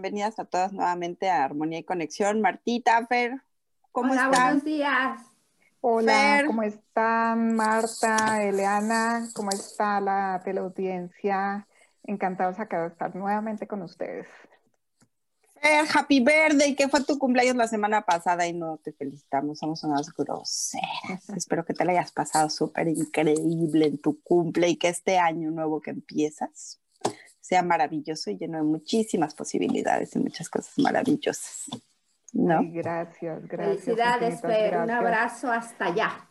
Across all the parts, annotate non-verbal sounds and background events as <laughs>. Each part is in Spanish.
Bienvenidas a todas nuevamente a Armonía y Conexión. Martita, Fer, ¿cómo Hola, están? buenos días. Hola, Fer. ¿cómo están Marta, Eliana? ¿Cómo está la teleaudiencia? Encantados acá de estar nuevamente con ustedes. Fer, happy birthday, que fue tu cumpleaños la semana pasada y no te felicitamos, somos unas groseras. Espero que te la hayas pasado súper increíble en tu cumple y que este año nuevo que empiezas sea maravilloso y lleno de muchísimas posibilidades y muchas cosas maravillosas. ¿No? Ay, gracias, gracias. Felicidades, Fer. Un abrazo hasta allá.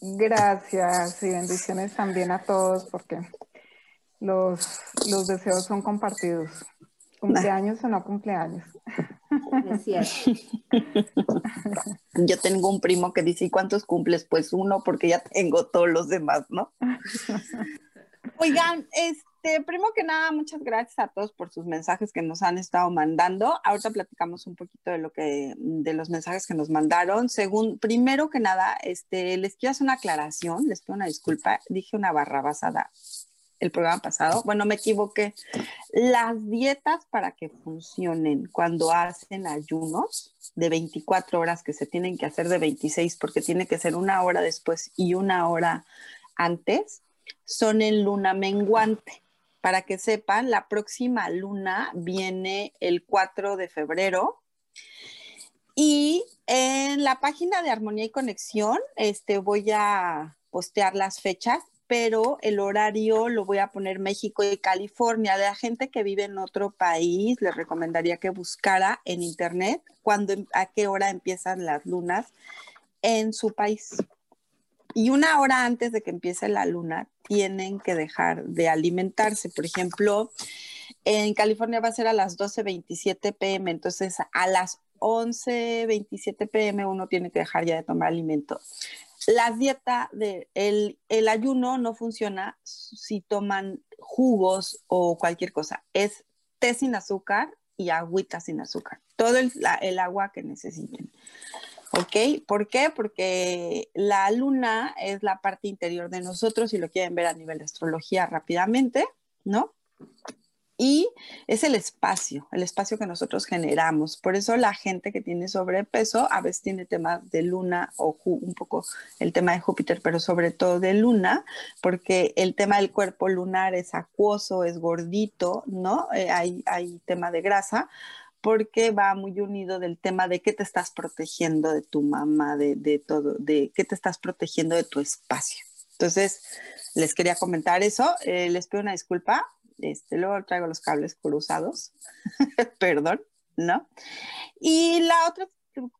Gracias y bendiciones también a todos porque los, los deseos son compartidos. Cumpleaños o no cumpleaños. Es cierto. Yo tengo un primo que dice, ¿y cuántos cumples? Pues uno, porque ya tengo todos los demás, ¿no? <laughs> Oigan, este, primero que nada, muchas gracias a todos por sus mensajes que nos han estado mandando. Ahorita platicamos un poquito de lo que, de los mensajes que nos mandaron. Según, primero que nada, este, les quiero hacer una aclaración, les pido una disculpa, dije una barra basada el programa pasado. Bueno, me equivoqué. Las dietas para que funcionen cuando hacen ayunos de 24 horas que se tienen que hacer de 26 porque tiene que ser una hora después y una hora antes, son en luna menguante. Para que sepan, la próxima luna viene el 4 de febrero. Y en la página de Armonía y Conexión este, voy a postear las fechas, pero el horario lo voy a poner México y California. De la gente que vive en otro país, les recomendaría que buscara en internet cuándo, a qué hora empiezan las lunas en su país. Y una hora antes de que empiece la luna, tienen que dejar de alimentarse. Por ejemplo, en California va a ser a las 12.27 pm, entonces a las 11.27 pm uno tiene que dejar ya de tomar alimento. La dieta, de, el, ayuno no funciona si toman jugos o cualquier cosa. Es té sin azúcar y agüita sin azúcar. Todo el agua que necesiten. ¿Ok? ¿Por qué? Porque la luna es la parte interior de nosotros, si lo quieren ver a nivel de astrología rápidamente, ¿no? Y es el espacio, el espacio que nosotros generamos. Por eso la gente que tiene sobrepeso a veces tiene tema de luna o un poco el tema de Júpiter, pero sobre todo de luna, porque el tema del cuerpo lunar es acuoso, es gordito, ¿no? Eh, hay, hay tema de grasa porque va muy unido del tema de qué te estás protegiendo de tu mamá, de, de, todo, de qué te estás protegiendo de tu espacio. Entonces, les quería comentar eso. Eh, les pido una disculpa. Este, luego traigo los cables cruzados. <laughs> Perdón, ¿no? Y la otra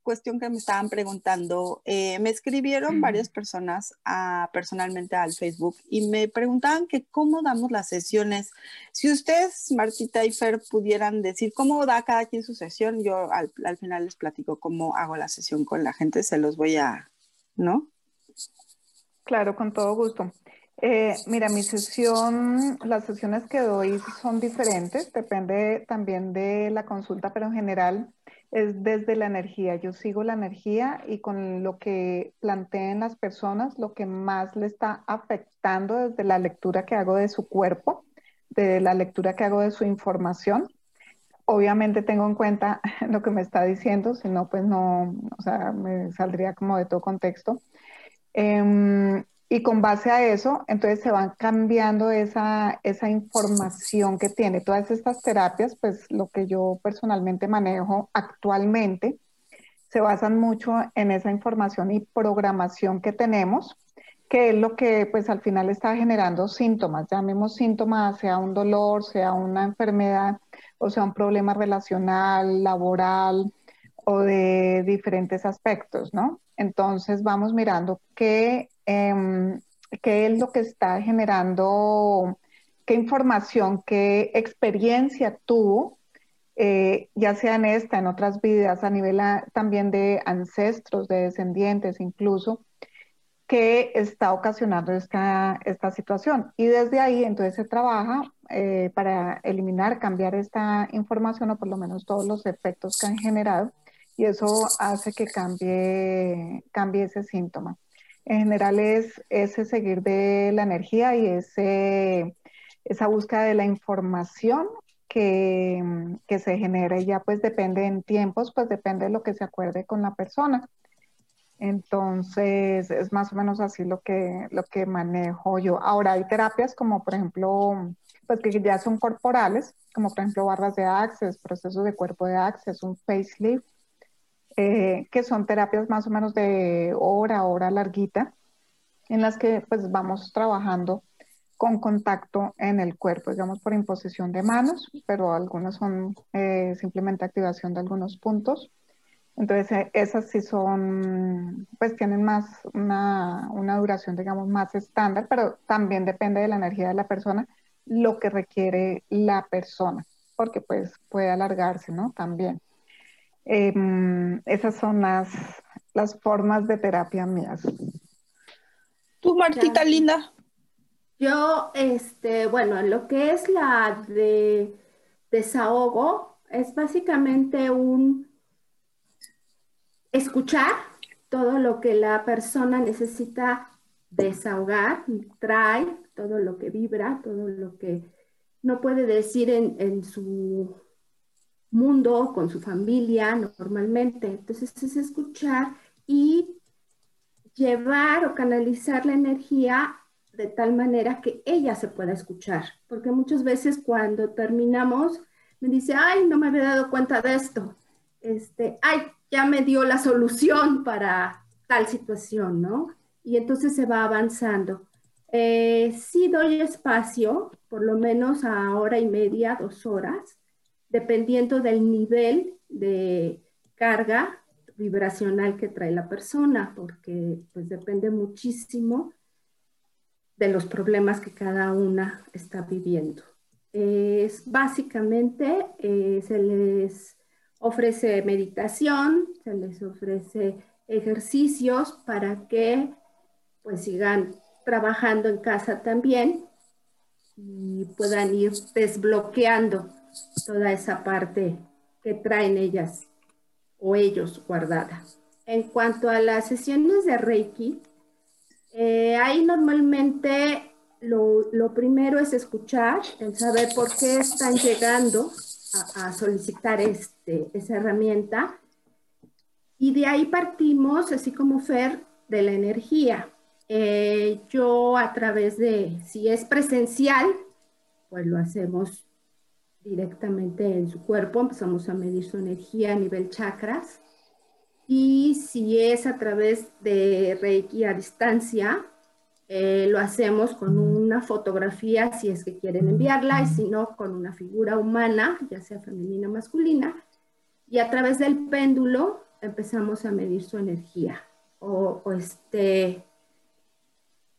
cuestión que me estaban preguntando, eh, me escribieron varias personas a, personalmente al Facebook y me preguntaban que cómo damos las sesiones. Si ustedes, Martita y Fer, pudieran decir cómo da cada quien su sesión, yo al, al final les platico cómo hago la sesión con la gente, se los voy a, ¿no? Claro, con todo gusto. Eh, mira, mi sesión, las sesiones que doy son diferentes, depende también de la consulta, pero en general es desde la energía. Yo sigo la energía y con lo que planteen las personas, lo que más le está afectando desde la lectura que hago de su cuerpo, de la lectura que hago de su información. Obviamente tengo en cuenta <laughs> lo que me está diciendo, si no, pues no, o sea, me saldría como de todo contexto. Eh, y con base a eso, entonces se van cambiando esa, esa información que tiene. Todas estas terapias, pues lo que yo personalmente manejo actualmente se basan mucho en esa información y programación que tenemos, que es lo que pues al final está generando síntomas, llamemos síntomas, sea un dolor, sea una enfermedad o sea un problema relacional, laboral o de diferentes aspectos, ¿no? Entonces vamos mirando qué, em, qué es lo que está generando, qué información, qué experiencia tuvo eh, ya sea en esta, en otras vidas, a nivel también de ancestros, de descendientes incluso, que está ocasionando esta, esta situación. Y desde ahí entonces se trabaja eh, para eliminar, cambiar esta información o por lo menos todos los efectos que han generado y eso hace que cambie, cambie ese síntoma. En general es ese seguir de la energía y ese, esa búsqueda de la información que, que, se genera y ya pues depende en tiempos, pues depende de lo que se acuerde con la persona. Entonces es más o menos así lo que, lo que manejo yo. Ahora hay terapias como por ejemplo, pues que ya son corporales, como por ejemplo barras de access, procesos de cuerpo de access, un facelift, eh, que son terapias más o menos de hora, hora larguita, en las que pues vamos trabajando con contacto en el cuerpo, digamos por imposición de manos, pero algunas son eh, simplemente activación de algunos puntos. Entonces, eh, esas sí son, pues tienen más una, una, duración, digamos, más estándar, pero también depende de la energía de la persona, lo que requiere la persona, porque pues puede alargarse, ¿no? También. Em, esas son las, las formas de terapia mías. Tú, Martita linda. Yo, este, bueno, lo que es la de desahogo es básicamente un escuchar todo lo que la persona necesita desahogar, trae todo lo que vibra, todo lo que no puede decir en, en su mundo, con su familia normalmente. Entonces es escuchar y llevar o canalizar la energía de tal manera que ella se pueda escuchar, porque muchas veces cuando terminamos me dice, ay, no me había dado cuenta de esto, este, ay, ya me dio la solución para tal situación, ¿no? Y entonces se va avanzando. Eh, sí doy espacio, por lo menos a hora y media, dos horas, dependiendo del nivel de carga vibracional que trae la persona, porque pues depende muchísimo de los problemas que cada una está viviendo. Es básicamente eh, se les ofrece meditación, se les ofrece ejercicios para que pues sigan trabajando en casa también y puedan ir desbloqueando toda esa parte que traen ellas o ellos guardada. En cuanto a las sesiones de Reiki, eh, ahí normalmente lo, primero es escuchar, el saber por qué están llegando a, solicitar este, esa herramienta. Y de ahí partimos, así como Fer, de la energía. Eh, yo a través de, si es presencial, pues lo hacemos directamente en su cuerpo, empezamos a medir su energía a nivel chakras. Y si es a través de Reiki a distancia, eh, lo hacemos con una fotografía si es que quieren enviarla y si no, con una figura humana, ya sea femenina o masculina. Y a través del péndulo empezamos a medir su energía o, o este,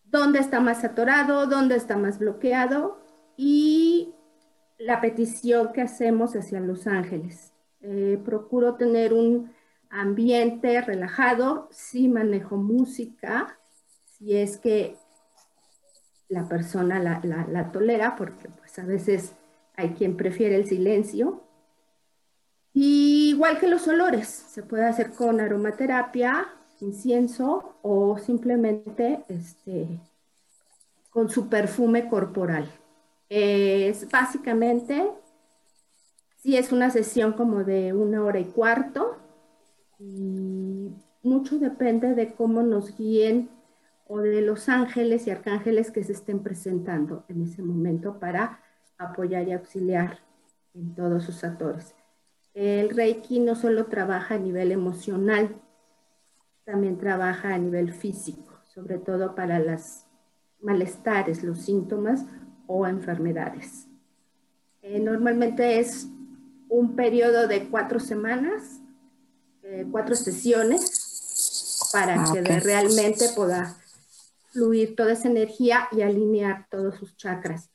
dónde está más atorado, dónde está más bloqueado y la petición que hacemos hacia los ángeles. Eh, procuro tener un ambiente relajado, sí manejo música, si es que la persona la, tolera, porque pues a veces hay quien prefiere el silencio. igual que los olores, se puede hacer con aromaterapia, incienso o simplemente este, con su perfume corporal. Es básicamente, si es una sesión como de una hora y cuarto, y mucho depende de cómo nos guíen o de los ángeles y arcángeles que se estén presentando en ese momento para apoyar y auxiliar en todos sus actores. El Reiki no solo trabaja a nivel emocional, también trabaja a nivel físico, sobre todo para los malestares, los síntomas o enfermedades. Eh, normalmente es un periodo de cuatro semanas, eh, cuatro sesiones, para ah, que realmente pueda fluir toda esa energía y alinear todos sus chakras.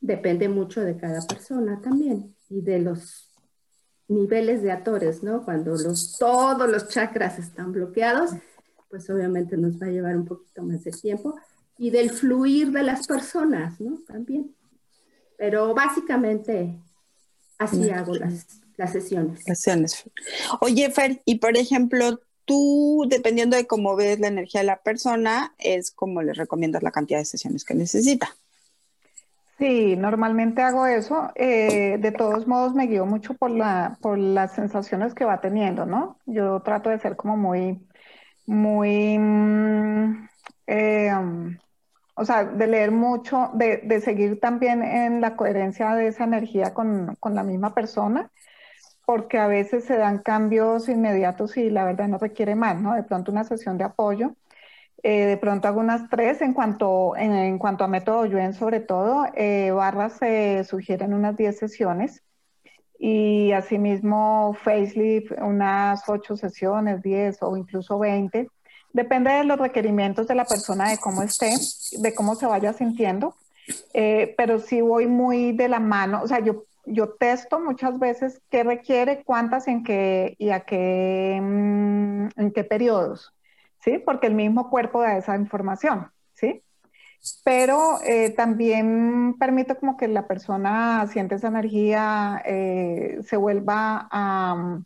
Depende mucho de cada persona también y de los niveles de atores, ¿no? Cuando los, todos los chakras están bloqueados, pues obviamente nos va a llevar un poquito más de tiempo y del fluir de las personas, ¿no? También. Pero básicamente así hago las, las sesiones. Sesiones. Oye, Fer, y por ejemplo, tú, dependiendo de cómo ves la energía de la persona, es como le recomiendas la cantidad de sesiones que necesita. Sí, normalmente hago eso. Eh, de todos modos, me guío mucho por, la, por las sensaciones que va teniendo, ¿no? Yo trato de ser como muy, muy, mm, eh, o sea, de leer mucho, de, de, seguir también en la coherencia de esa energía con, con la misma persona porque a veces se dan cambios inmediatos y la verdad no requiere más, ¿no? De pronto una sesión de apoyo. Eh, de pronto algunas tres en cuanto, en, cuanto a método Yuen sobre todo, eh, barras se sugieren unas 10 sesiones y asimismo Facelift unas 8 sesiones, 10 o incluso 20. Depende de los requerimientos de la persona, de cómo esté, de cómo se vaya sintiendo, eh, pero sí voy muy de la mano, o sea, yo yo testo muchas veces qué requiere, cuántas en qué y a qué, mm, en qué periodos, ¿sí? Porque el mismo cuerpo da esa información, ¿sí? Pero eh, también permite como que la persona siente esa energía, eh, se vuelva a,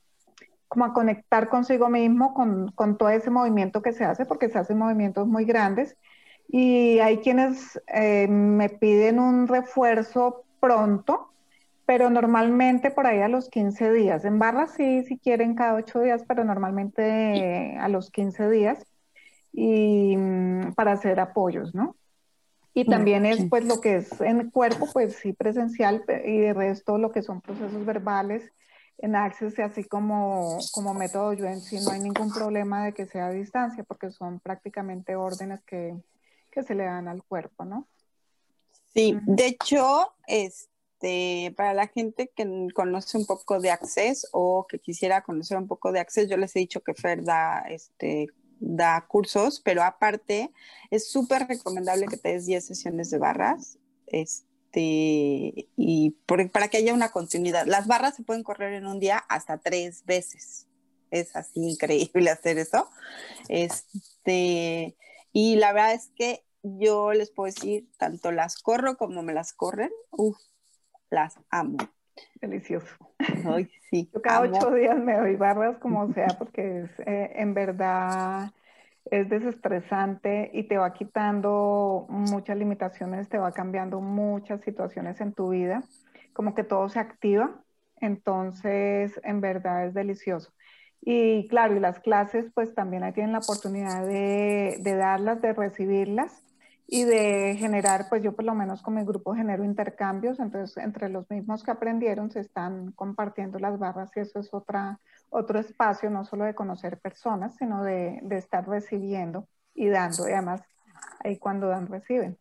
como a conectar consigo mismo con, con, todo ese movimiento que se hace, porque se hacen movimientos muy grandes. Y hay quienes eh, me piden un refuerzo pronto, pero normalmente por ahí a los 15 días. En barras sí, si quieren cada 8 días, pero normalmente a los 15 días y mm, para hacer apoyos, ¿no? Y también es pues lo que es en cuerpo, pues sí presencial y de resto lo que son procesos verbales en Access, así como, como método yo en sí no hay ningún problema de que sea a distancia porque son prácticamente órdenes que, que se le dan al cuerpo, ¿no? Sí, de hecho, es, este, para la gente que conoce un poco de Access o que quisiera conocer un poco de Access, yo les he dicho que Fer da, este, da cursos, pero aparte es súper recomendable que te des 10 sesiones de barras. Este, y para que haya una continuidad. Las barras se pueden correr en un día hasta tres veces. Es así increíble <laughs> hacer eso. Este, y la verdad es que yo les puedo decir, tanto las corro como me las corren. Uf, las amo. Delicioso. Ay, sí. Yo cada ocho días me doy barras como sea porque es, eh, en verdad es desestresante y te va quitando muchas limitaciones, te va cambiando muchas situaciones en tu vida, como que todo se activa, entonces en verdad es delicioso. Y claro, y las clases pues también ahí tienen la oportunidad de, de darlas, de recibirlas y de generar, pues yo por lo menos con mi grupo genero intercambios, entonces entre los mismos que aprendieron se están compartiendo las barras y eso es otra, otro espacio, no solo de conocer personas, sino de, de estar recibiendo y dando, y además ahí cuando dan, reciben.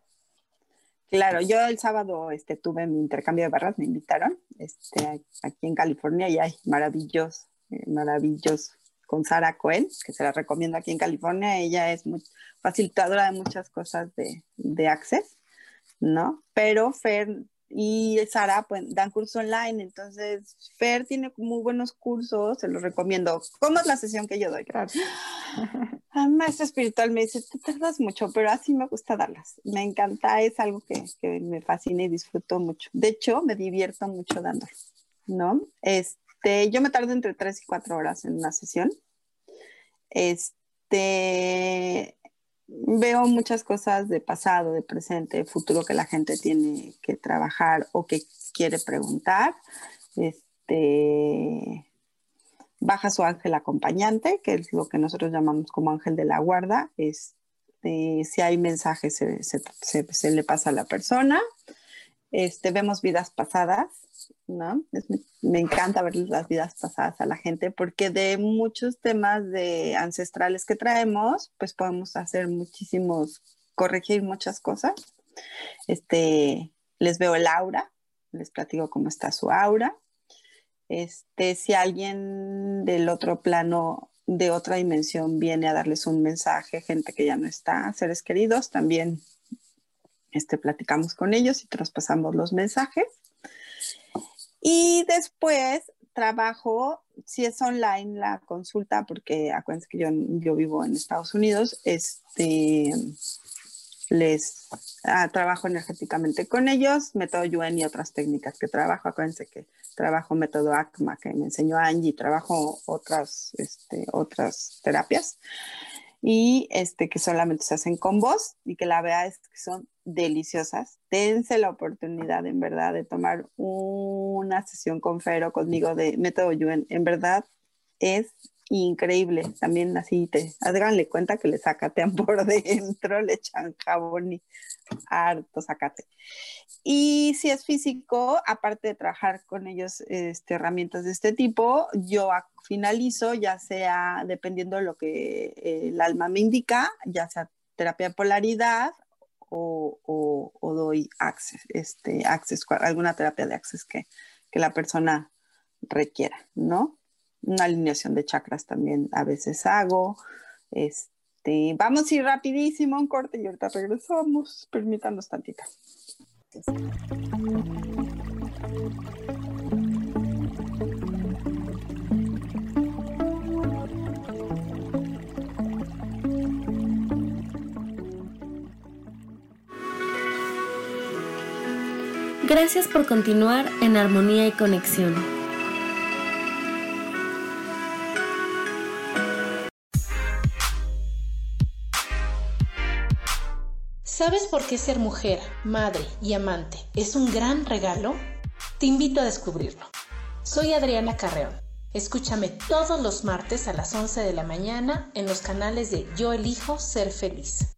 Claro, yo el sábado este, tuve mi intercambio de barras, me invitaron este, aquí en California y hay maravilloso, eh, maravilloso con Sara Cohen, que se la recomiendo aquí en California. Ella es muy facilitadora de muchas cosas de, de Access, ¿no? Pero Fer y Sara pues, dan curso online, entonces Fer tiene muy buenos cursos, se los recomiendo. ¿Cómo es la sesión que yo doy? Gracias. <laughs> A maestra espiritual me dice, te tardas mucho, pero así me gusta darlas. Me encanta, es algo que, que me fascina y disfruto mucho. De hecho, me divierto mucho dándolo, ¿no? Este, este, yo me tardo entre 3 y 4 horas en una sesión. Este, veo muchas cosas de pasado, de presente, de futuro que la gente tiene que trabajar o que quiere preguntar. Este, baja su ángel acompañante, que es lo que nosotros llamamos como ángel de la guarda. Este, si hay mensajes, se, le pasa a la persona. Este, vemos vidas pasadas, ¿no? me encanta ver las vidas pasadas a la gente porque de muchos temas de ancestrales que traemos, pues podemos hacer muchísimos, corregir muchas cosas. Este, les veo el aura, les platico cómo está su aura. Este, si alguien del otro plano, de otra dimensión, viene a darles un mensaje, gente que ya no está, seres queridos, también este, platicamos con ellos y traspasamos los mensajes. Y después trabajo, si es online la consulta, porque acuérdense que yo, yo vivo en Estados Unidos, este, les ah, trabajo energéticamente con ellos, método Yuen y otras técnicas que trabajo. Acuérdense que trabajo método ACMA que me enseñó Angie, trabajo otras, este, otras terapias y este, que solamente se hacen con voz y que la verdad es que son deliciosas. Dense la oportunidad en verdad de tomar una sesión con Fero conmigo de método Yuen. En verdad es increíble. También así te háganle cuenta que le sacatean <laughs> por dentro, le echan jabón y harto sacate. Y si es físico, aparte de trabajar con ellos este, herramientas de este tipo, yo finalizo, ya sea dependiendo de lo que el alma me indica, ya sea terapia de polaridad o, o, doy access, este, access, alguna terapia de access que, que la persona requiera, ¿no? una alineación de chakras también a veces hago. Este, vamos a ir rapidísimo, un corte y ahorita regresamos. Permítanos tantita. Gracias por continuar en armonía y conexión. ¿Sabes por qué ser mujer, madre y amante es un gran regalo? Te invito a descubrirlo. Soy Adriana Carreón. Escúchame todos los martes a las 11 de la mañana en los canales de Yo elijo ser feliz.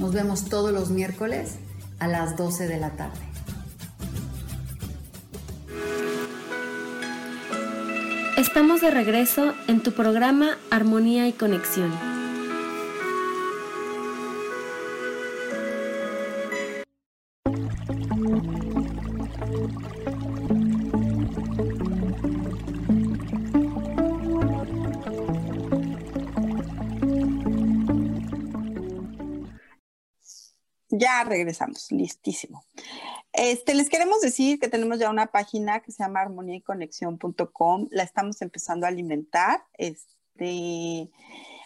Nos vemos todos los miércoles a las 12 de la tarde. Estamos de regreso en tu programa Armonía y Conexión. Regresamos, listísimo. Este, les queremos decir que tenemos ya una página que se llama armoniayconexión.com. La estamos empezando a alimentar. Este,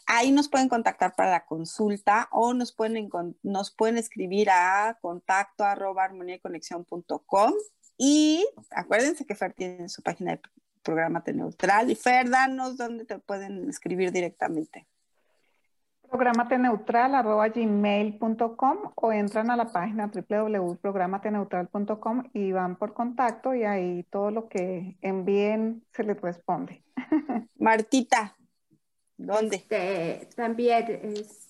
ahí nos pueden contactar para la consulta o nos pueden, nos pueden escribir a contacto arroba. Y acuérdense que Fer tiene su página de programa neutral. Y Fer, danos dónde te pueden escribir directamente programateneutral.gmail.com o entran a la página www.programateneutral.com y van por contacto y ahí todo lo que envíen se les responde. <laughs> Martita, ¿dónde? Este, también es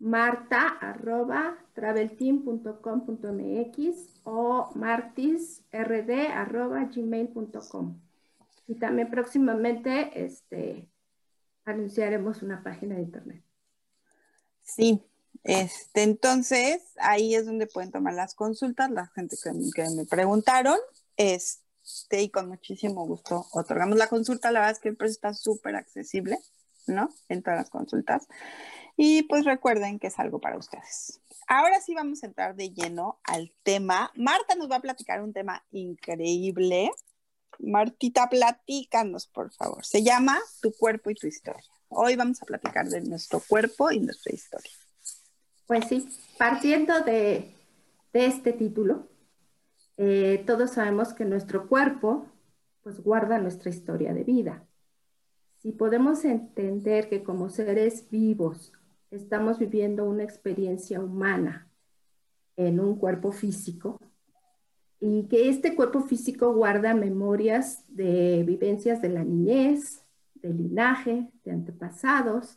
marta arroba travelteam.com.mx o martisrd arroba gmail.com. Y también próximamente este, anunciaremos una página de internet. Sí, este, entonces ahí es donde pueden tomar las consultas, la gente que, me preguntaron, este, y con muchísimo gusto otorgamos la consulta, la verdad es que el precio está súper accesible, ¿no? En todas las consultas. Y pues recuerden que es algo para ustedes. Ahora sí vamos a entrar de lleno al tema. Marta nos va a platicar un tema increíble. Martita, platícanos, por favor. Se llama Tu cuerpo y tu historia. Hoy vamos a platicar de nuestro cuerpo y nuestra historia. Pues sí, partiendo de, este título, eh, todos sabemos que nuestro cuerpo pues guarda nuestra historia de vida. Si podemos entender que como seres vivos estamos viviendo una experiencia humana en un cuerpo físico y que este cuerpo físico guarda memorias de vivencias de la niñez, del linaje, de antepasados,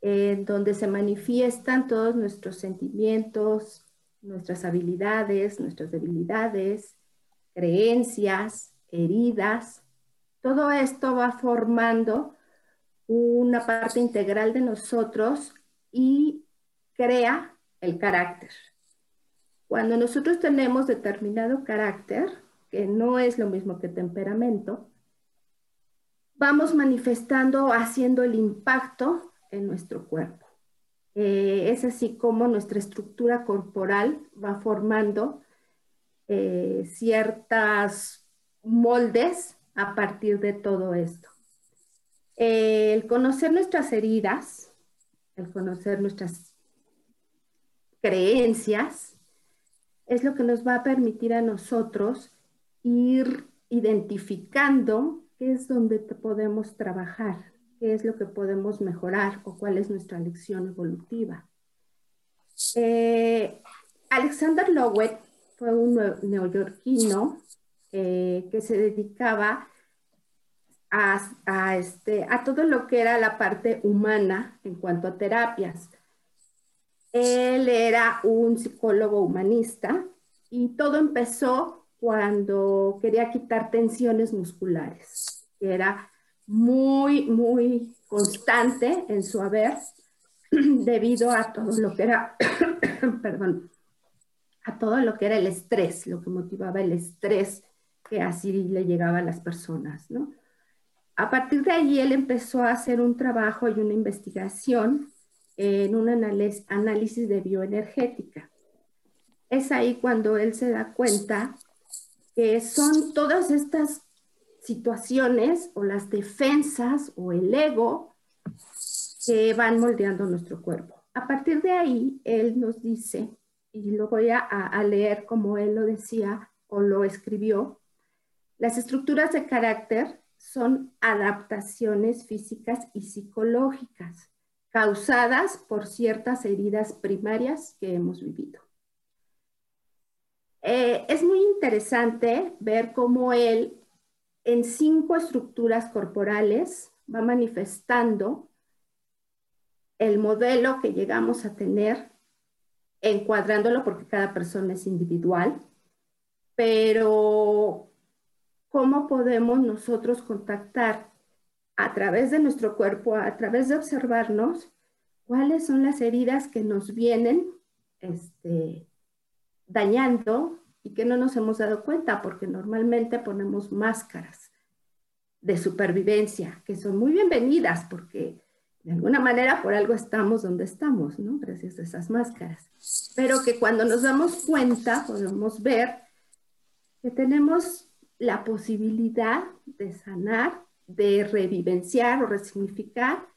en donde se manifiestan todos nuestros sentimientos, nuestras habilidades, nuestras debilidades, creencias, heridas. Todo esto va formando una parte integral de nosotros y crea el carácter. Cuando nosotros tenemos determinado carácter, que no es lo mismo que temperamento, vamos manifestando, haciendo el impacto en nuestro cuerpo. Eh, es así como nuestra estructura corporal va formando eh, ciertas moldes a partir de todo esto el conocer nuestras heridas, el conocer nuestras creencias, es lo que nos va a permitir a nosotros ir identificando qué es donde podemos trabajar, qué es lo que podemos mejorar o cuál es nuestra lección evolutiva. Eh, Alexander Lowett fue un neoyorquino eh, que se dedicaba a, este, a todo lo que era la parte humana en cuanto a terapias. Él era un psicólogo humanista y todo empezó cuando quería quitar tensiones musculares, que era muy, muy constante en su haber <clears throat> debido a todo lo que era, <clears throat> perdón, a todo lo que era el estrés, lo que motivaba el estrés que así le llegaba a las personas, ¿no? A partir de allí, él empezó a hacer un trabajo y una investigación en un análisis de bioenergética. Es ahí cuando él se da cuenta que son todas estas situaciones o las defensas o el ego que van moldeando nuestro cuerpo. A partir de ahí, él nos dice, y lo voy a, a leer como él lo decía o lo escribió, las estructuras de carácter son adaptaciones físicas y psicológicas causadas por ciertas heridas primarias que hemos vivido. Eh, es muy interesante ver cómo él en cinco estructuras corporales va manifestando el modelo que llegamos a tener, encuadrándolo porque cada persona es individual, pero cómo podemos nosotros contactar a través de nuestro cuerpo, a través de observarnos, cuáles son las heridas que nos vienen este, dañando y que no nos hemos dado cuenta, porque normalmente ponemos máscaras de supervivencia, que son muy bienvenidas, porque de alguna manera por algo estamos donde estamos, ¿no? Gracias a esas máscaras. Pero que cuando nos damos cuenta podemos ver que tenemos la posibilidad de sanar, de revivenciar o resignificar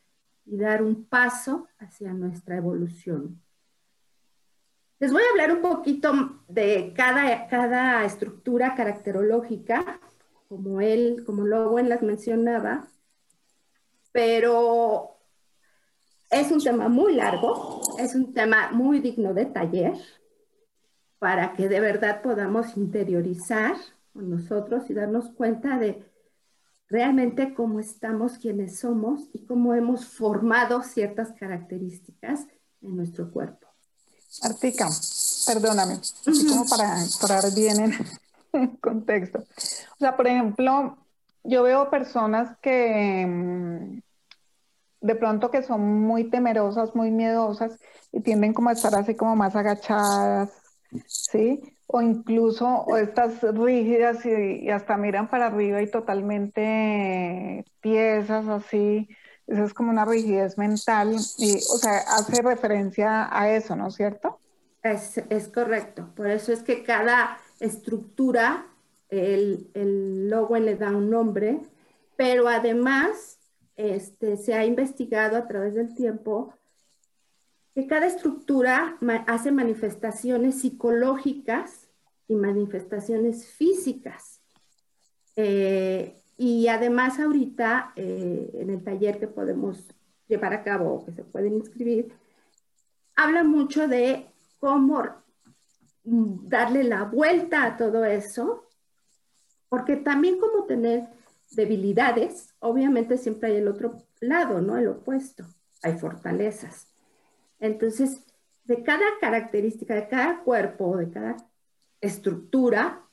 y dar un paso hacia nuestra evolución. Les voy a hablar un poquito de cada, cada estructura caracterológica, como él, como Lowen las mencionaba, pero es un tema muy largo, es un tema muy digno de taller, para que de verdad podamos interiorizar con nosotros y darnos cuenta de realmente cómo estamos, quiénes somos y cómo hemos formado ciertas características en nuestro cuerpo. Artica, perdóname, así como para entrar bien en contexto. O sea, por ejemplo, yo veo personas que, mm, de pronto que son muy temerosas, muy miedosas y tienden como a estar así como más agachadas, ¿sí? O incluso o estas rígidas y, hasta miran para arriba y totalmente piezas así. Eso es como una rigidez mental y, o sea, hace referencia a eso, ¿no es cierto? Es, es correcto. Por eso es que cada estructura, el, el logo le da un nombre, pero además este, se ha investigado a través del tiempo que cada estructura hace manifestaciones psicológicas y manifestaciones físicas. Eh, y además ahorita eh, en el taller que podemos llevar a cabo o que se pueden inscribir, habla mucho de cómo darle la vuelta a todo eso, porque también como tener debilidades, obviamente siempre hay el otro lado, ¿no? El opuesto, hay fortalezas. Entonces, de cada característica, de cada cuerpo, de cada estructura,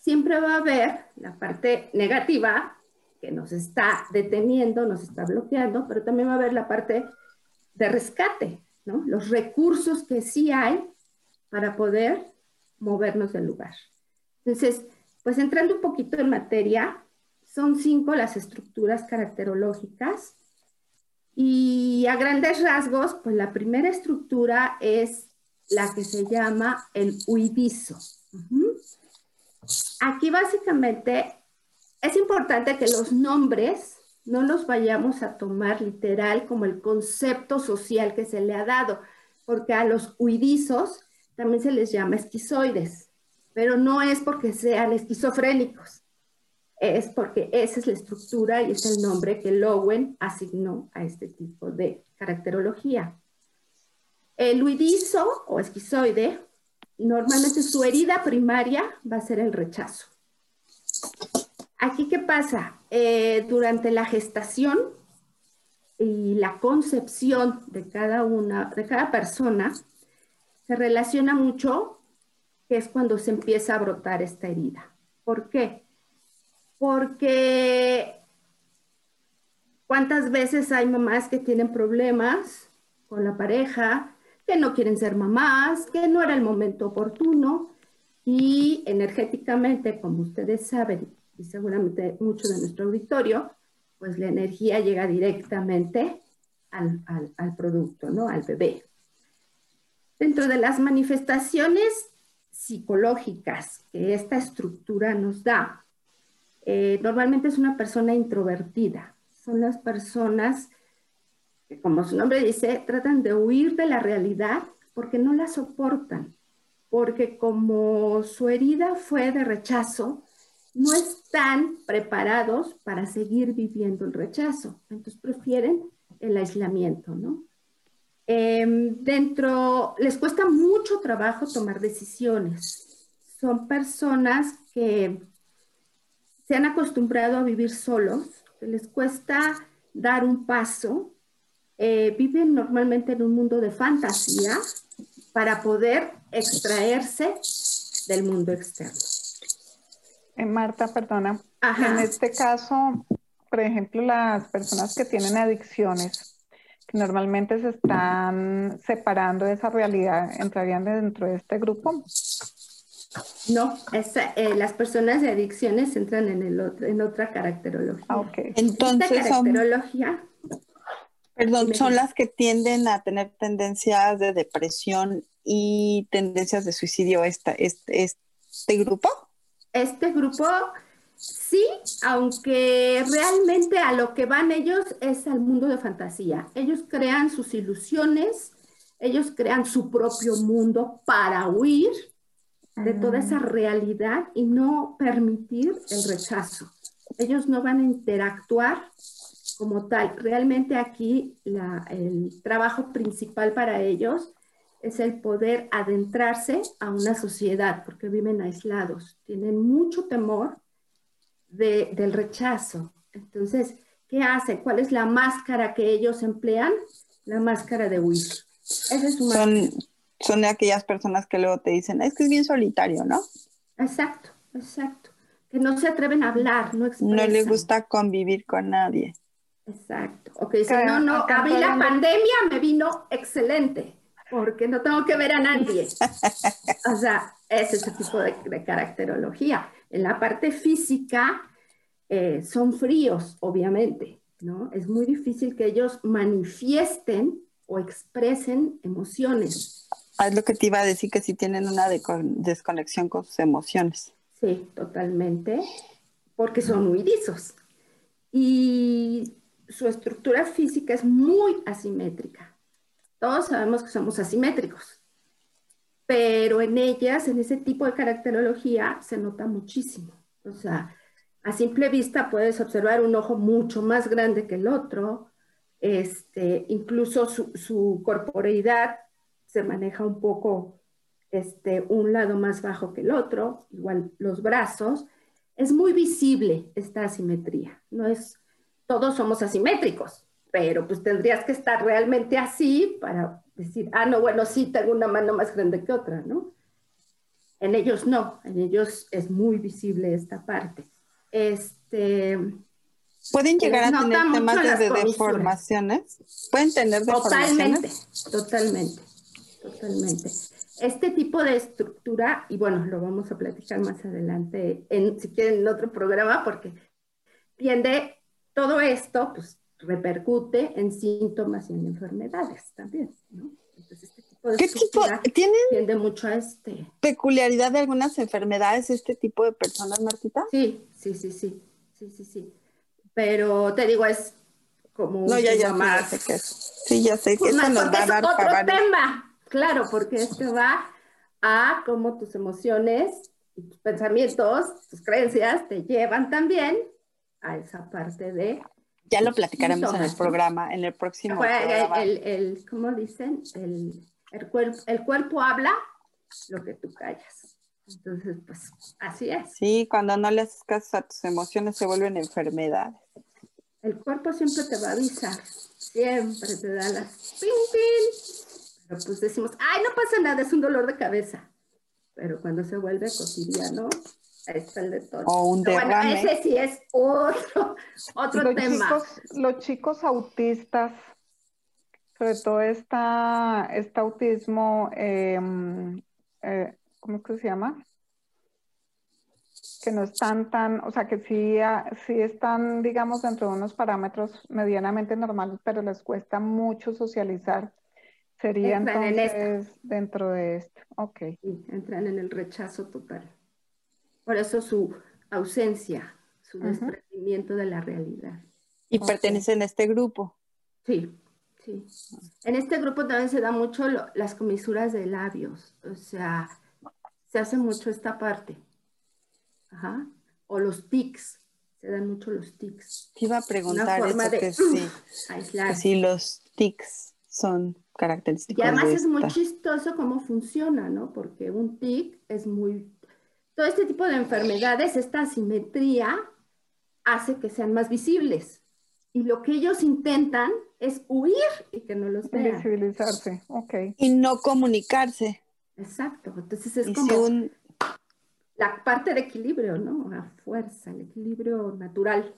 siempre va a haber la parte negativa que nos está deteniendo, nos está bloqueando, pero también va a haber la parte de rescate, ¿no? Los recursos que sí hay para poder movernos del lugar. Entonces, pues entrando un poquito en materia, son cinco las estructuras caracterológicas y a grandes rasgos, pues la primera estructura es la que se llama el huidizo. Aquí básicamente es importante que los nombres no los vayamos a tomar literal como el concepto social que se le ha dado, porque a los huidizos también se les llama esquizoides, pero no es porque sean esquizofrénicos, es porque esa es la estructura y es el nombre que Lowen asignó a este tipo de caracterología. El huidizo o esquizoide, normalmente su herida primaria va a ser el rechazo. Aquí, ¿qué pasa? Eh, durante la gestación y la concepción de cada una, de cada persona, se relaciona mucho que es cuando se empieza a brotar esta herida. ¿Por qué? porque cuántas veces hay mamás que tienen problemas con la pareja, que no quieren ser mamás, que no era el momento oportuno y energéticamente, como ustedes saben, y seguramente mucho de nuestro auditorio, pues la energía llega directamente al, al producto, ¿no? Al bebé. Dentro de las manifestaciones psicológicas que esta estructura nos da, eh, normalmente es una persona introvertida. Son las personas como su nombre dice, tratan de huir de la realidad porque no la soportan, porque como su herida fue de rechazo, no están preparados para seguir viviendo el rechazo. Entonces prefieren el aislamiento, ¿no? Em, dentro, les cuesta mucho trabajo tomar decisiones. Son personas que se han acostumbrado a vivir solos, les cuesta dar un paso, eh, viven normalmente en un mundo de fantasía para poder extraerse del mundo externo. Eh, Marta, perdona. En este caso, por ejemplo, las personas que tienen adicciones, que normalmente se están separando de esa realidad, ¿entrarían dentro de este grupo? No, eh, las personas de adicciones entran en, el en otra caracterología. Ah, Entonces, Esta caracterología. Perdón, son las que tienden a tener tendencias de depresión y tendencias de suicidio, esta, este, este grupo. Este grupo, sí, aunque realmente a lo que van ellos es al mundo de fantasía. Ellos crean sus ilusiones, ellos crean su propio mundo para huir de toda esa ah. realidad y no permitir el rechazo. Ellos no van a interactuar como tal. Realmente aquí el trabajo principal para ellos es el poder adentrarse a una sociedad, porque viven aislados, tienen mucho temor del rechazo. Entonces, ¿qué hacen? ¿Cuál es la máscara que ellos emplean? La máscara de huir. Esa es su máscara son de aquellas personas que luego te dicen, es que es bien solitario, ¿no? Exacto, exacto. Que no se atreven a hablar, no expresan. No les gusta convivir con nadie. Exacto. Ok, si no, no, a mí la pandemia me vino excelente, porque no tengo que ver a nadie. <laughs> o sea, es ese tipo de, caracterología. En la parte física, eh, son fríos, obviamente, ¿no? Es muy difícil que ellos manifiesten o expresen emociones. Es lo que te iba a decir, que si tienen una desconexión con sus emociones. Sí, totalmente, porque son huidizos. Y su estructura física es muy asimétrica. Todos sabemos que somos asimétricos, pero en ellas, en ese tipo de caracterología, se nota muchísimo. O sea, a simple vista puedes observar un ojo mucho más grande que el otro, este, incluso su, su corporeidad se maneja un poco este, un lado más bajo que el otro, igual los brazos. Es muy visible esta asimetría, no es todos somos asimétricos, pero pues tendrías que estar realmente así para decir, ah, no, bueno, sí, tengo una mano más grande que otra, ¿no? En ellos no, en ellos es muy visible esta parte. Este, ¿Pueden llegar a tener temas de deformaciones? ¿Pueden tener deformaciones? Totalmente, totalmente, totalmente. Este tipo de estructura, y bueno, lo vamos a platicar más adelante, en, si quieren, en otro programa, porque tiende todo esto pues, repercute en síntomas y en enfermedades también, ¿no? Entonces, este tipo de ¿Qué tipo? ¿Tienen mucho a este... peculiaridad de algunas enfermedades este tipo de personas, Martita? Sí, sí, sí, sí, sí, sí, sí. Pero te digo, es como no, ya, ya, más. Sé que Sí, ya sé que pues eso nos va a dar otro tema, claro, porque esto va a cómo tus emociones tus pensamientos, tus creencias te llevan también a esa parte de... Ya lo platicaremos en el programa, en el próximo programa. El, el, ¿Cómo dicen? El, el, cuerpo, el cuerpo habla lo que tú callas. Entonces, pues así es. Sí, cuando no le haces caso a tus emociones se vuelven enfermedades. El cuerpo siempre te va a avisar, siempre te da las pin, pin. Pero pues decimos, ay, no pasa nada, es un dolor de cabeza. Pero cuando se vuelve cotidiano, está el de todo. O un derrame. ese sí es otro, <laughs> otro los tema. Chicos, los chicos autistas, sobre todo esta, este autismo, em, eh, ¿cómo es que se llama? Que no están tan, o sea, que sí, ah, sí están, digamos, dentro de unos parámetros medianamente normales, pero les cuesta mucho socializar. Sería entonces dentro de esto. Ok. Sí, entran en el rechazo total. Por eso su ausencia, su desprendimiento de la realidad. Y pertenecen a este grupo. Sí, sí. En este grupo también se da mucho las comisuras de labios, o sea, se hace mucho esta parte. Ajá. O los tics, se dan mucho los tics. Te iba a preguntar eso, que sí, <laughs> que sí, los tics son característicos. Y además es muy chistoso cómo funciona, ¿no? Porque un tic es muy todo este tipo de enfermedades, esta asimetría hace que sean más visibles. Y lo que ellos intentan es huir y que no los vean. Visibilizarse, ok. Y no comunicarse. Exacto. Entonces es como la parte de equilibrio, ¿no? La fuerza, el equilibrio natural.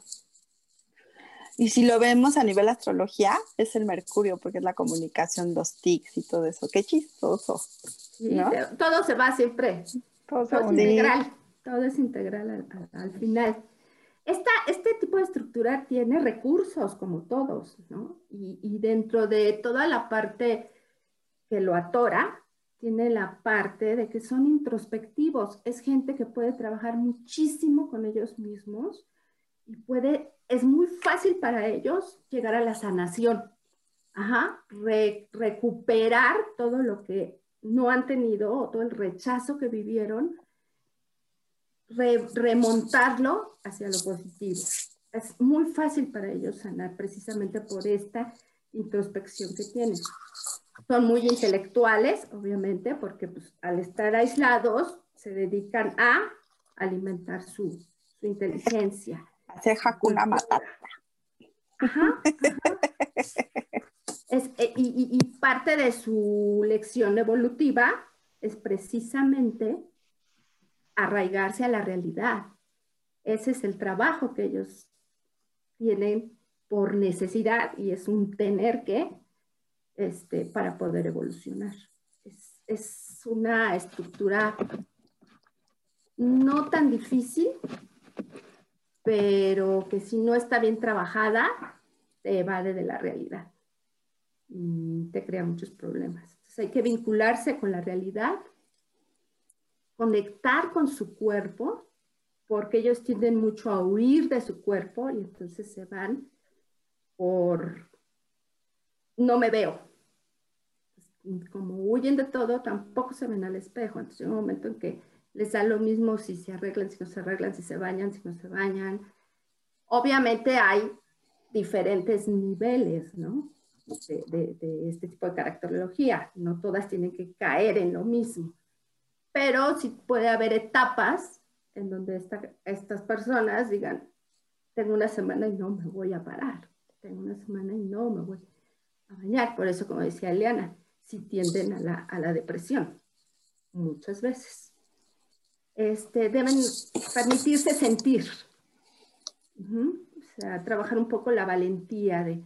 Y si lo vemos a nivel astrología, es el Mercurio, porque es la comunicación, los tics y todo eso. Qué chistoso. todo se va siempre todo, es integral, todo es integral al, final. Esta, este tipo de estructura tiene recursos como todos, ¿no? Y, y, dentro de toda la parte que lo atora, tiene la parte de que son introspectivos. Es gente que puede trabajar muchísimo con ellos mismos y puede, es muy fácil para ellos llegar a la sanación. Ajá, recuperar todo lo que no han tenido todo el rechazo que vivieron, remontarlo hacia lo positivo. Es muy fácil para ellos sanar precisamente por esta introspección que tienen. Son muy intelectuales, obviamente, porque pues, al estar aislados se dedican a alimentar su, inteligencia. Hacer Hakuna Matata. ajá. Eh, y, parte de su lección evolutiva es precisamente arraigarse a la realidad. Ese es el trabajo que ellos tienen por necesidad y es un tener que este, para poder evolucionar. Es, una estructura no tan difícil, pero que si no está bien trabajada, te evade de la realidad te crea muchos problemas. Entonces hay que vincularse con la realidad, conectar con su cuerpo, porque ellos tienden mucho a huir de su cuerpo y entonces se van por no me veo. Como huyen de todo, tampoco se ven al espejo. Entonces hay un momento en que les da lo mismo si se arreglan, si no se arreglan, si se bañan, si no se bañan. Obviamente hay diferentes niveles, ¿no? De, este tipo de caracterología. No todas tienen que caer en lo mismo. Pero sí puede haber etapas en donde estas personas digan, tengo una semana y no me voy a parar. Tengo una semana y no me voy a bañar. Por eso, como decía Eliana, si tienden a la, a la depresión, muchas veces este, deben permitirse sentir. O sea, trabajar un poco la valentía de,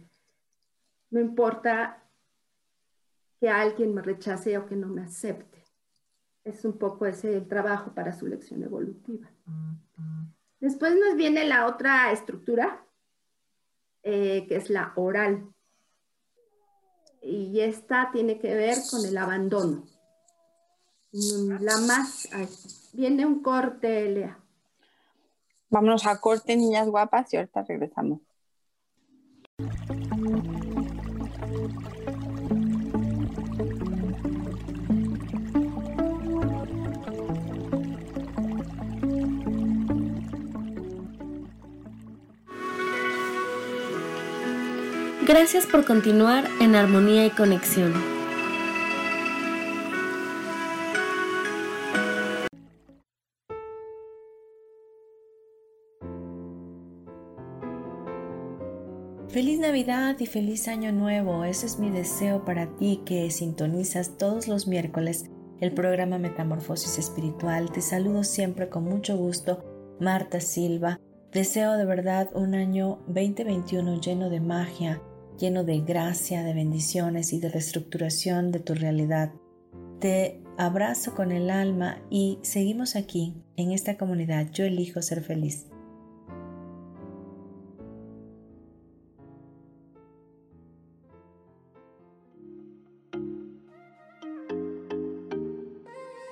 no importa que alguien me rechace o que no me acepte. Es un poco ese el trabajo para su lección evolutiva. Después nos viene la otra estructura, eh, que es la oral. Y esta tiene que ver con el abandono. La más, Viene un corte, Lea. Vámonos a corte, niñas guapas, y ahorita regresamos. Gracias por continuar en armonía y conexión. Feliz Navidad y feliz Año Nuevo. Ese es mi deseo para ti que sintonizas todos los miércoles el programa Metamorfosis Espiritual. Te saludo siempre con mucho gusto, Marta Silva. Deseo de verdad un año 2021 lleno de magia, lleno de gracia, de bendiciones y de reestructuración de tu realidad. Te abrazo con el alma y seguimos aquí, en esta comunidad. Yo elijo ser feliz.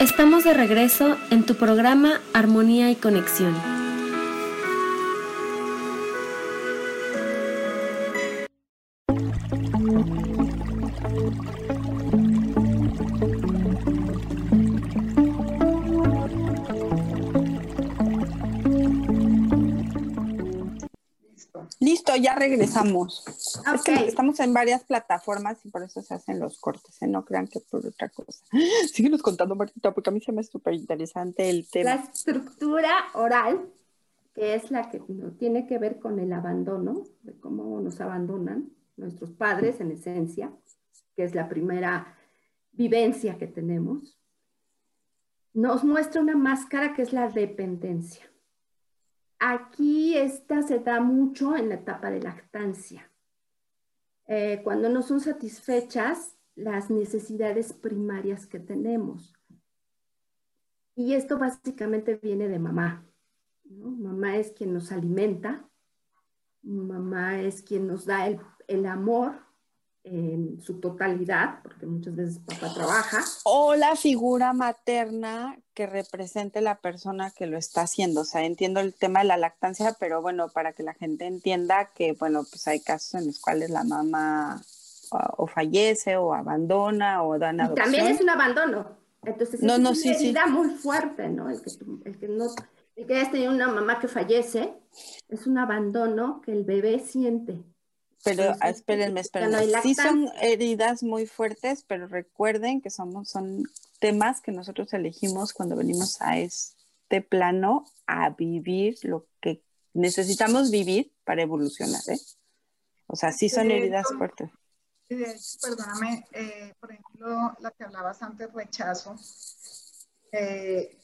Estamos de regreso en tu programa Armonía y Conexión. Listo, ya regresamos. Estamos en varias plataformas y por eso se hacen los cortes, ¿eh? no crean que por otra cosa. <laughs> Síguenos contando, Martita, porque a mí se me es súper interesante el tema. La estructura oral, que es la que tiene que ver con el abandono, de cómo nos abandonan nuestros padres en esencia, que es la primera vivencia que tenemos, nos muestra una máscara que es la dependencia. Aquí esta se da mucho en la etapa de lactancia. Eh, cuando no son satisfechas las necesidades primarias que tenemos. Y esto básicamente viene de mamá. Mamá es quien nos alimenta, mamá es quien nos da el, el amor en su totalidad, porque muchas veces papá trabaja. O la figura materna que represente la persona que lo está haciendo. O sea, entiendo el tema de la lactancia, pero bueno, para que la gente entienda que, bueno, pues hay casos en los cuales la mamá o, fallece o abandona o dan adopción. también es un abandono. Entonces, no, es no, una sí, herida muy fuerte, ¿no? El que, el que no el que hayas tenido una mamá que fallece es un abandono que el bebé siente. Pero espérenme, espérenme. sí son heridas muy fuertes, pero recuerden que somos, son temas que nosotros elegimos cuando venimos a este plano a vivir lo que necesitamos vivir para evolucionar. ¿eh? O sea, sí son heridas fuertes. Perdóname, eh, por ejemplo, la que hablabas antes, rechazo. Eh,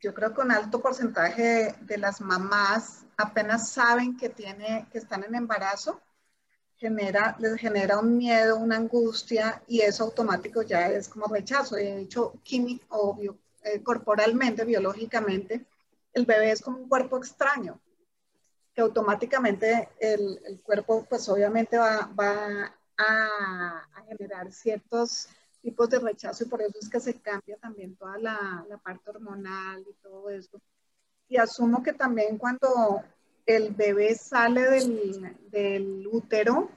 yo creo que un alto porcentaje de las mamás apenas saben que, tiene, que están en embarazo, genera, les genera un miedo, una angustia y eso automático ya es como rechazo. De hecho, químico o eh, corporalmente, biológicamente, el bebé es como un cuerpo extraño, que automáticamente el, el cuerpo pues obviamente va, va a, a generar ciertos tipos de rechazo y por eso es que se cambia también toda la, la parte hormonal y todo eso. Y asumo que también cuando el bebé sale del, del útero,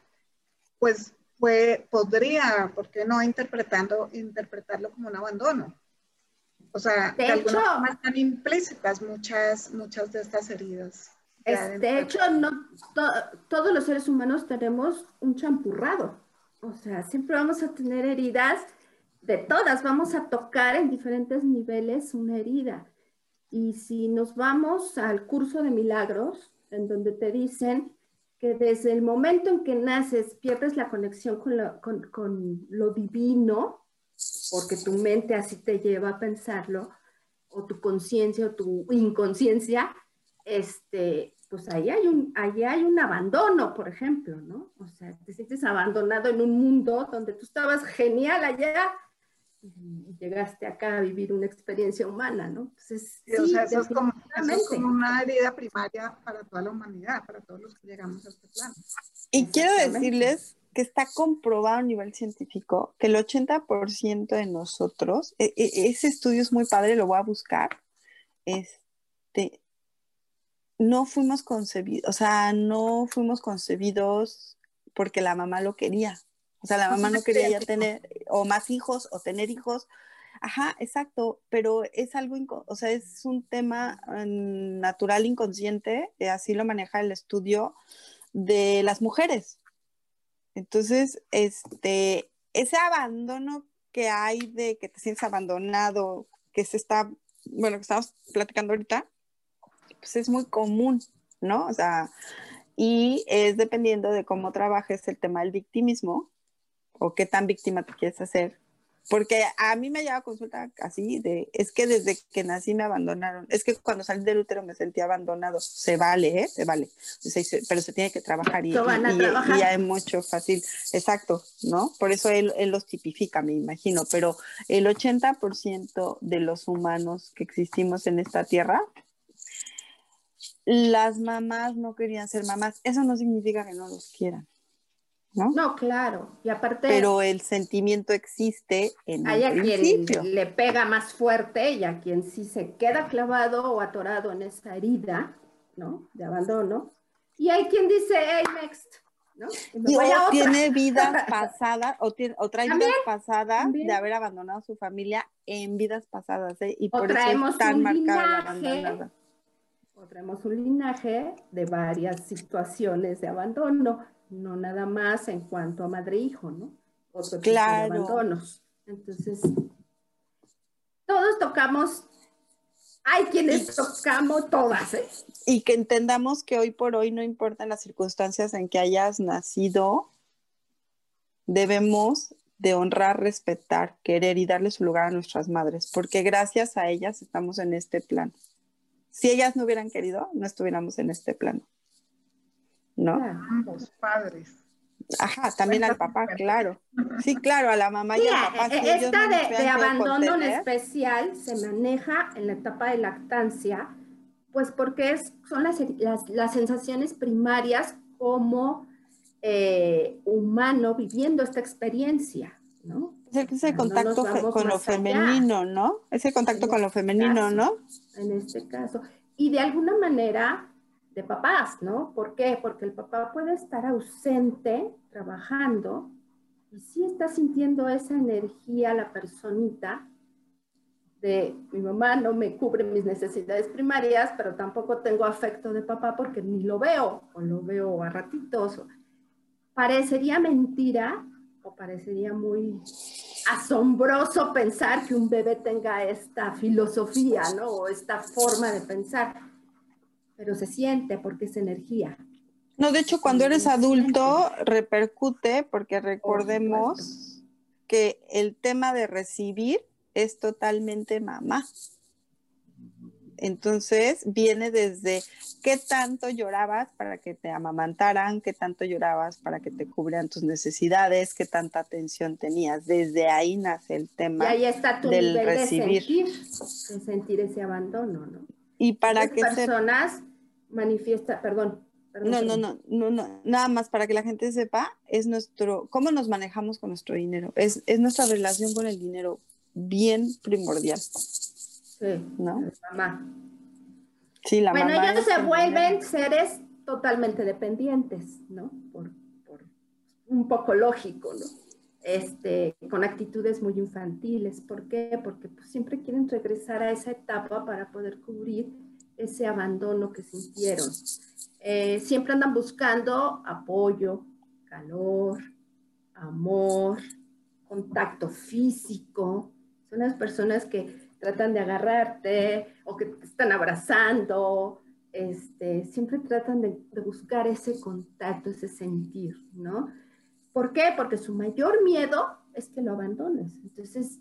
pues fue, podría, ¿por qué no interpretando, interpretarlo como un abandono? O sea, de, hecho, están implícitas muchas, muchas de estas heridas. de hecho, no, todos los seres humanos tenemos un champurrado. O sea, siempre vamos a tener heridas, de todas vamos a tocar en diferentes niveles una herida. Y si nos vamos al curso de milagros, en donde te dicen que desde el momento en que naces pierdes la conexión con lo, con lo divino, porque tu mente así te lleva a pensarlo, o tu conciencia o tu inconsciencia, este, pues ahí hay, un, ahí hay un abandono, por ejemplo, ¿no? O sea, te sientes abandonado en un mundo donde tú estabas genial allá y llegaste acá a vivir una experiencia humana, ¿no? Entonces, sí, o sea, eso es, como, una herida primaria para toda la humanidad, para todos los que llegamos a este plano. Y quiero decirles que está comprobado a nivel científico que el 80% de nosotros, e, e, ese estudio es muy padre, lo voy a buscar, este, no fuimos concebidos, o sea, no fuimos concebidos porque la mamá lo quería. O sea, la mamá no quería ya tener o más hijos o tener hijos. Ajá, exacto, pero es algo, o sea, es un tema mm, natural inconsciente, así lo maneja el estudio de las mujeres. Entonces, este, ese abandono que hay de que te sientes abandonado, que se está, bueno, que estamos platicando ahorita, pues es muy común, ¿no? O sea, y es dependiendo de cómo trabajes el tema del victimismo o qué tan víctima te quieres hacer. Porque a mí me lleva consulta así de, es que desde que nací me abandonaron, es que cuando salí del útero me sentí abandonado, se vale, ¿eh? Se vale, pero se tiene que trabajar y, y, y, hay mucho fácil, exacto, ¿no? Por eso él, él los tipifica, me imagino, pero el 80% de los humanos que existimos en esta tierra las mamás no querían ser mamás. Eso no significa que no los quieran. ¿No? No, claro. Y aparte. Pero el sentimiento existe en Hay a quien le pega más fuerte y a quien sí se queda clavado o atorado en esa herida, ¿no? De abandono. Y hay quien dice, hey, next. ¿no? Y, o tiene vidas <laughs> pasadas, o, tiene, o trae vidas pasadas de haber abandonado a su familia en vidas pasadas, ¿eh? Y por eso es tan marcada la abandonada traemos un linaje de varias situaciones de abandono, no nada más en cuanto a madre-hijo, ¿no? Otro claro. tipo de abandonos. Entonces, todos tocamos, hay quienes tocamos todas, ¿eh? Y que entendamos que hoy por hoy no importan las circunstancias en que hayas nacido, debemos de honrar, respetar, querer y darle su lugar a nuestras madres, porque gracias a ellas estamos en este plan si ellas no hubieran querido, no estuviéramos en este plano. ¿No? Ambos padres. Ajá, también al papá, claro. Sí, claro, a la mamá y al papá. Si esta de, abandono en especial se maneja en la etapa de lactancia, pues porque es, son las, las, sensaciones primarias como eh, humano viviendo esta experiencia, ¿no? Es ese contacto con lo femenino, ¿no? Ese contacto con lo femenino, ¿no? En este caso. Y de alguna manera de papás, ¿no? ¿Por qué? Porque el papá puede estar ausente trabajando y sí está sintiendo esa energía la personita de mi mamá no me cubre mis necesidades primarias, pero tampoco tengo afecto de papá porque ni lo veo o lo veo a ratitos. Parecería mentira o parecería muy asombroso pensar que un bebé tenga esta filosofía, ¿no? O esta forma de pensar pero se siente porque es energía. No, de hecho, cuando eres adulto repercute porque recordemos que el tema de recibir es totalmente mamá. Entonces viene desde qué tanto llorabas para que te amamantaran, qué tanto llorabas para que te cubrieran tus necesidades, qué tanta atención tenías. Desde ahí nace el tema y ahí está tu del recibir. De sentir, de sentir ese abandono, ¿no? Y para que personas manifiesta, perdón. no, no, no, no, no, nada más para que la gente sepa, es nuestro, cómo nos manejamos con nuestro dinero, es, es nuestra relación con el dinero bien primordial. Sí, ¿no? mamá. Sí, la bueno, ellos se vuelven seres totalmente dependientes, ¿no? Por, por, un poco lógico, ¿no? Este, con actitudes muy infantiles. ¿Por qué? Porque pues, siempre quieren regresar a esa etapa para poder cubrir ese abandono que sintieron. Eh, siempre andan buscando apoyo, calor, amor, contacto físico. Son las personas que tratan de agarrarte o que te están abrazando. Este, siempre tratan de, de buscar ese contacto, ese sentir, ¿no? ¿Por qué? Porque su mayor miedo es que lo abandones. Entonces,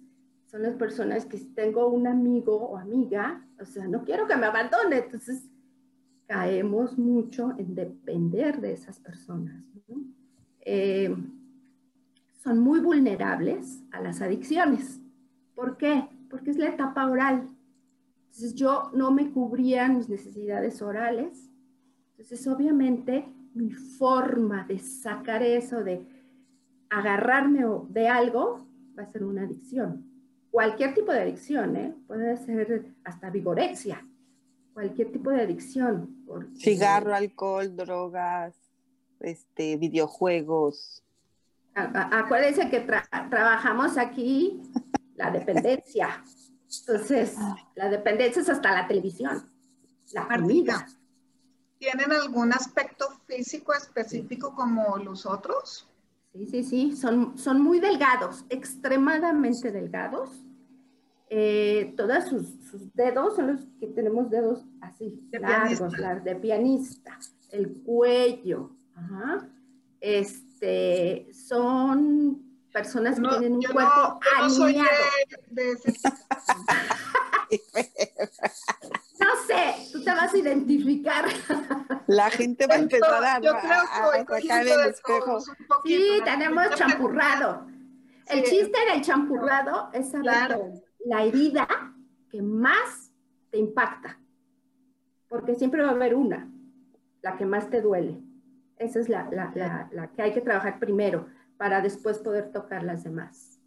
son las personas que si tengo un amigo o amiga, o sea, no quiero que me abandone, entonces caemos mucho en depender de esas personas. Eh, son muy vulnerables a las adicciones. ¿Por qué? Porque es la etapa oral. Entonces yo no me cubría mis necesidades orales. Entonces obviamente mi forma de sacar eso, de agarrarme de algo, va a ser una adicción cualquier tipo de adicción, ¿eh? puede ser hasta vigorexia, cualquier tipo de adicción. Cigarro, alcohol, drogas, este, videojuegos. acuérdense que trabajamos aquí la dependencia. Entonces, la dependencia es hasta la televisión, la comida. ¿Tienen algún aspecto físico específico como los otros? Sí, sí, sí, son, son muy delgados, extremadamente delgados. Eh, todos sus, dedos son los que tenemos dedos así, largos, de pianista. El cuello, Este, son personas que tienen un cuerpo alineado. No sé, <laughs> <laughs> tú te vas a identificar. La gente va a empezar a, yo creo que el espejo. sí, tenemos champurrado. El chiste del champurrado es saber la herida que más te impacta. Porque siempre va a haber una, la que más te duele. Esa es la, la que hay que trabajar primero para después poder tocar las demás.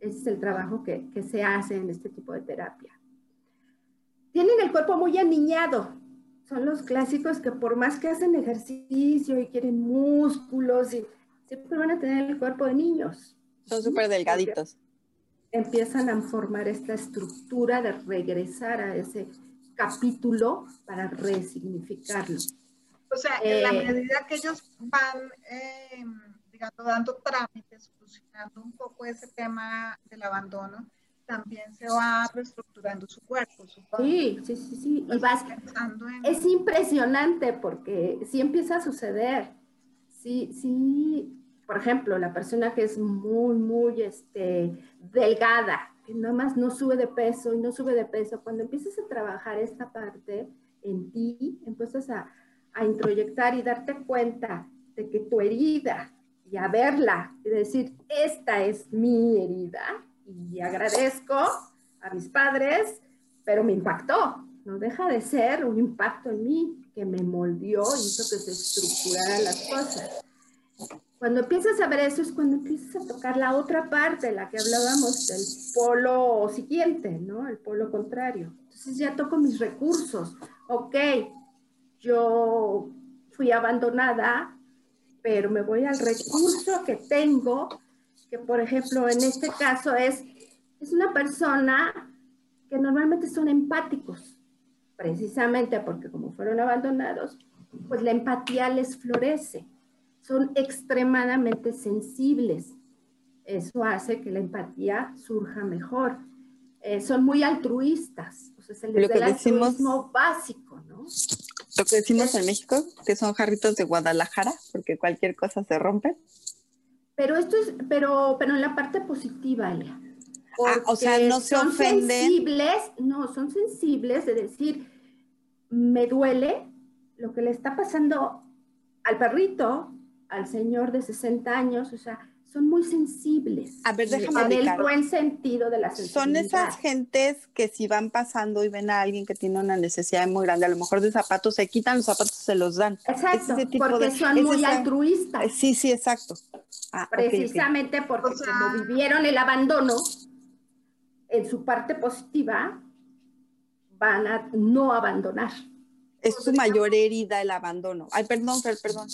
Ese es el trabajo que, que se hace en este tipo de terapia tienen el cuerpo muy aniñado. Son los clásicos que por más que hacen ejercicio y quieren músculos, y, siempre van a tener el cuerpo de niños. Son súper delgaditos. Empiezan a formar esta estructura de regresar a ese capítulo para resignificarlo. O sea, en la eh, medida que ellos van, eh, digamos, dando trámites, solucionando un poco ese tema del abandono, también se va reestructurando su cuerpo. Sí, sí, sí, sí. Y vas pensando en... Es impresionante porque sí empieza a suceder. Sí, sí. Por ejemplo, la persona que es muy, muy este, delgada, que nada más no sube de peso y no sube de peso, cuando empiezas a trabajar esta parte en ti, empiezas a, a introyectar y darte cuenta de que tu herida y a verla y decir, esta es mi herida y agradezco a mis padres, pero me impactó, no deja de ser un impacto en mí que me moldeó, hizo que se estructuraran las cosas. Cuando empiezas a ver eso es cuando empiezas a tocar la otra parte, la que hablábamos del polo siguiente, ¿no? El polo contrario. Entonces ya toco mis recursos. Ok, yo fui abandonada, pero me voy al recurso que tengo, que por ejemplo en este caso es, es una persona que normalmente son empáticos, precisamente porque como fueron abandonados, pues la empatía les florece son extremadamente sensibles. Eso hace que la empatía surja mejor. Eh, son muy altruistas, o sea, es el, altruismo básico, ¿no? Lo que decimos en México, que son jarritos de Guadalajara, porque cualquier cosa se rompe. Pero esto es, pero, pero en la parte positiva, Elia. Ah, o sea, no se son ofenden. sensibles, no, son sensibles de decir, me duele lo que le está pasando al perrito, al señor de 60 años, o sea, son muy sensibles. A ver, déjame En el buen sentido de la sensibilidad. Son esas gentes que si van pasando y ven a alguien que tiene una necesidad muy grande, a lo mejor de zapatos, se quitan los zapatos, se los dan. Exacto, porque son muy altruistas. Sí, sí, exacto. Ah, Precisamente porque como vivieron el abandono, en su parte positiva, van a no abandonar es su mayor herida el abandono. Ay, perdón, perdón.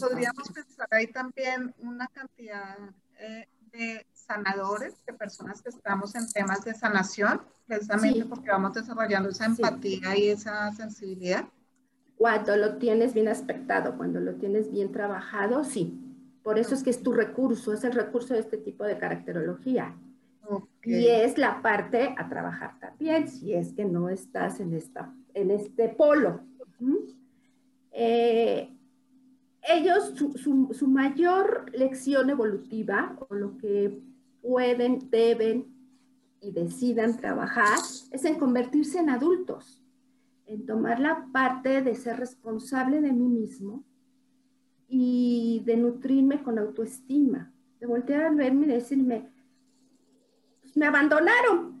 Podríamos pensar ahí también una cantidad eh, de sanadores, de personas que estamos en temas de sanación, precisamente porque vamos desarrollando esa empatía y esa sensibilidad. Cuando lo tienes bien aspectado, cuando lo tienes bien trabajado, sí. Por eso es que es tu recurso, es el recurso de este tipo de caracterología. Y es la parte a trabajar también, si es que no estás en, esta, en este polo. Eh, ellos, su, mayor lección evolutiva, o lo que pueden, deben y decidan trabajar, es en convertirse en adultos, en tomar la parte de ser responsable de mí mismo y de nutrirme con autoestima, de voltear a verme y decirme, me abandonaron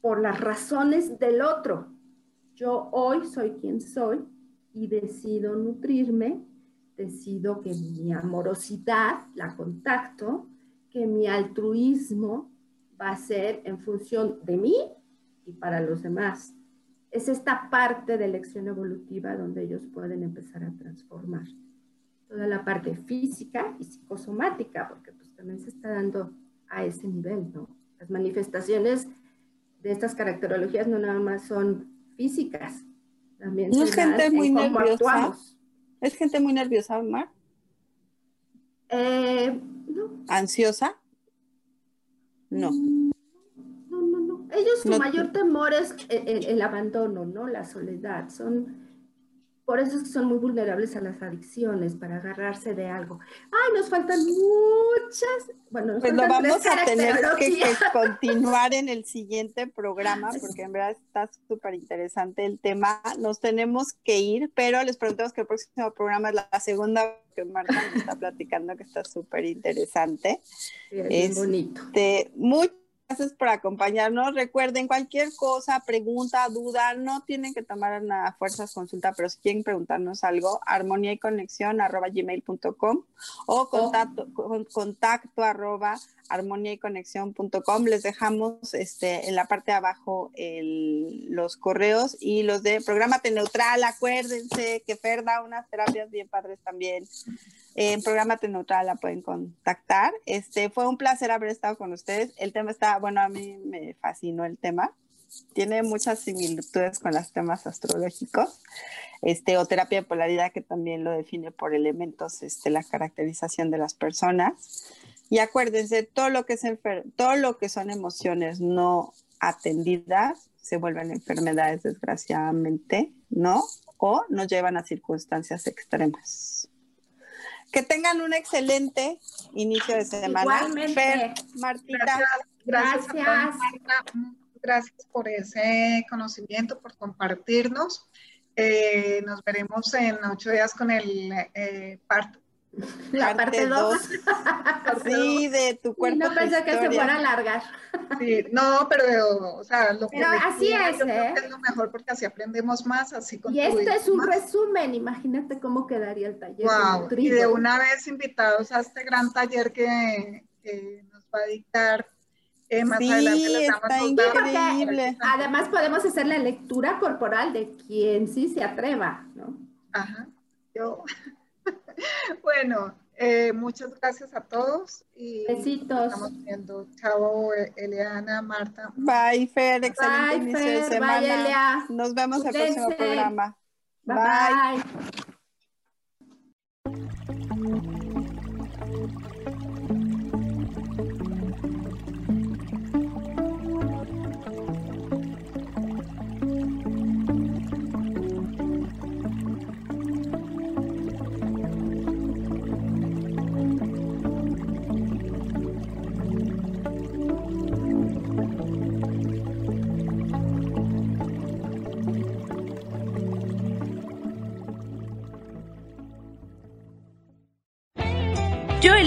por las razones del otro, yo hoy soy quien soy y decido nutrirme, decido que mi amorosidad la contacto, que mi altruismo va a ser en función de mí y para los demás. Es esta parte de elección evolutiva donde ellos pueden empezar a transformar toda la parte física y psicosomática, porque pues también se está dando a ese nivel, ¿no? Las manifestaciones de estas caracterologías no nada más son físicas. También no es gente muy nerviosa. ¿Es gente muy nerviosa, Mar? Eh, no. ¿Ansiosa? No. Mm, no, no, no. Ellos su mayor temor es el, abandono, ¿no? La soledad. Son por eso es que son muy vulnerables a las adicciones, para agarrarse de algo. Ay, nos faltan muchas. Bueno, nos pues lo vamos a tener que, <laughs> continuar en el siguiente programa, porque en verdad está súper interesante el tema. Nos tenemos que ir, pero les preguntamos que el próximo programa es la segunda que Marta nos está platicando, que está súper interesante. Sí, es bonito. Muchas Gracias por acompañarnos. Recuerden, cualquier cosa, pregunta, duda, no tienen que tomar una fuerzas consulta, pero si quieren preguntarnos algo, armonía y conexión arroba gmail.com o contacto, contacto arroba armonía y conexión.com. Les dejamos este, en la parte de abajo los correos y los de Prográmate Neutral. Acuérdense que Fer da unas terapias bien padres también en Programa Neutral la pueden contactar. Este, fue un placer haber estado con ustedes. El tema está, bueno, a mí me fascinó el tema. Tiene muchas similitudes con los temas astrológicos. Este, o terapia de polaridad que también lo define por elementos, este, la caracterización de las personas. Y acuérdense, todo lo que, es todo lo que son emociones no atendidas se vuelven enfermedades, desgraciadamente, ¿no? O nos llevan a circunstancias extremas. Que tengan un excelente inicio de semana. Igualmente. Martita. Gracias. Gracias. por ese conocimiento, por compartirnos. Eh, nos veremos en ocho días con el eh, La parte 2. <laughs> sí, de tu cuerpo. no pensé que se fuera a alargar. Sí, no, pero, o sea, lo que pero así es, ¿eh? es lo mejor porque así aprendemos más, así Y este es un resumen, imagínate cómo quedaría el taller. Wow, y de una vez invitados a este gran taller que, que nos va a dictar eh, más sí, adelante les damos está increíble. Además podemos hacer la lectura corporal de quien sí se atreva, ¿no? Ajá, yo... <laughs> bueno, eh, muchas gracias a todos. Y Besitos. Estamos viendo. Chao, Eliana, Marta. Bye, Fer. Excelente bye, inicio Fer, de semana. Bye, Elia. Nos vemos en el próximo programa. bye. bye. Yo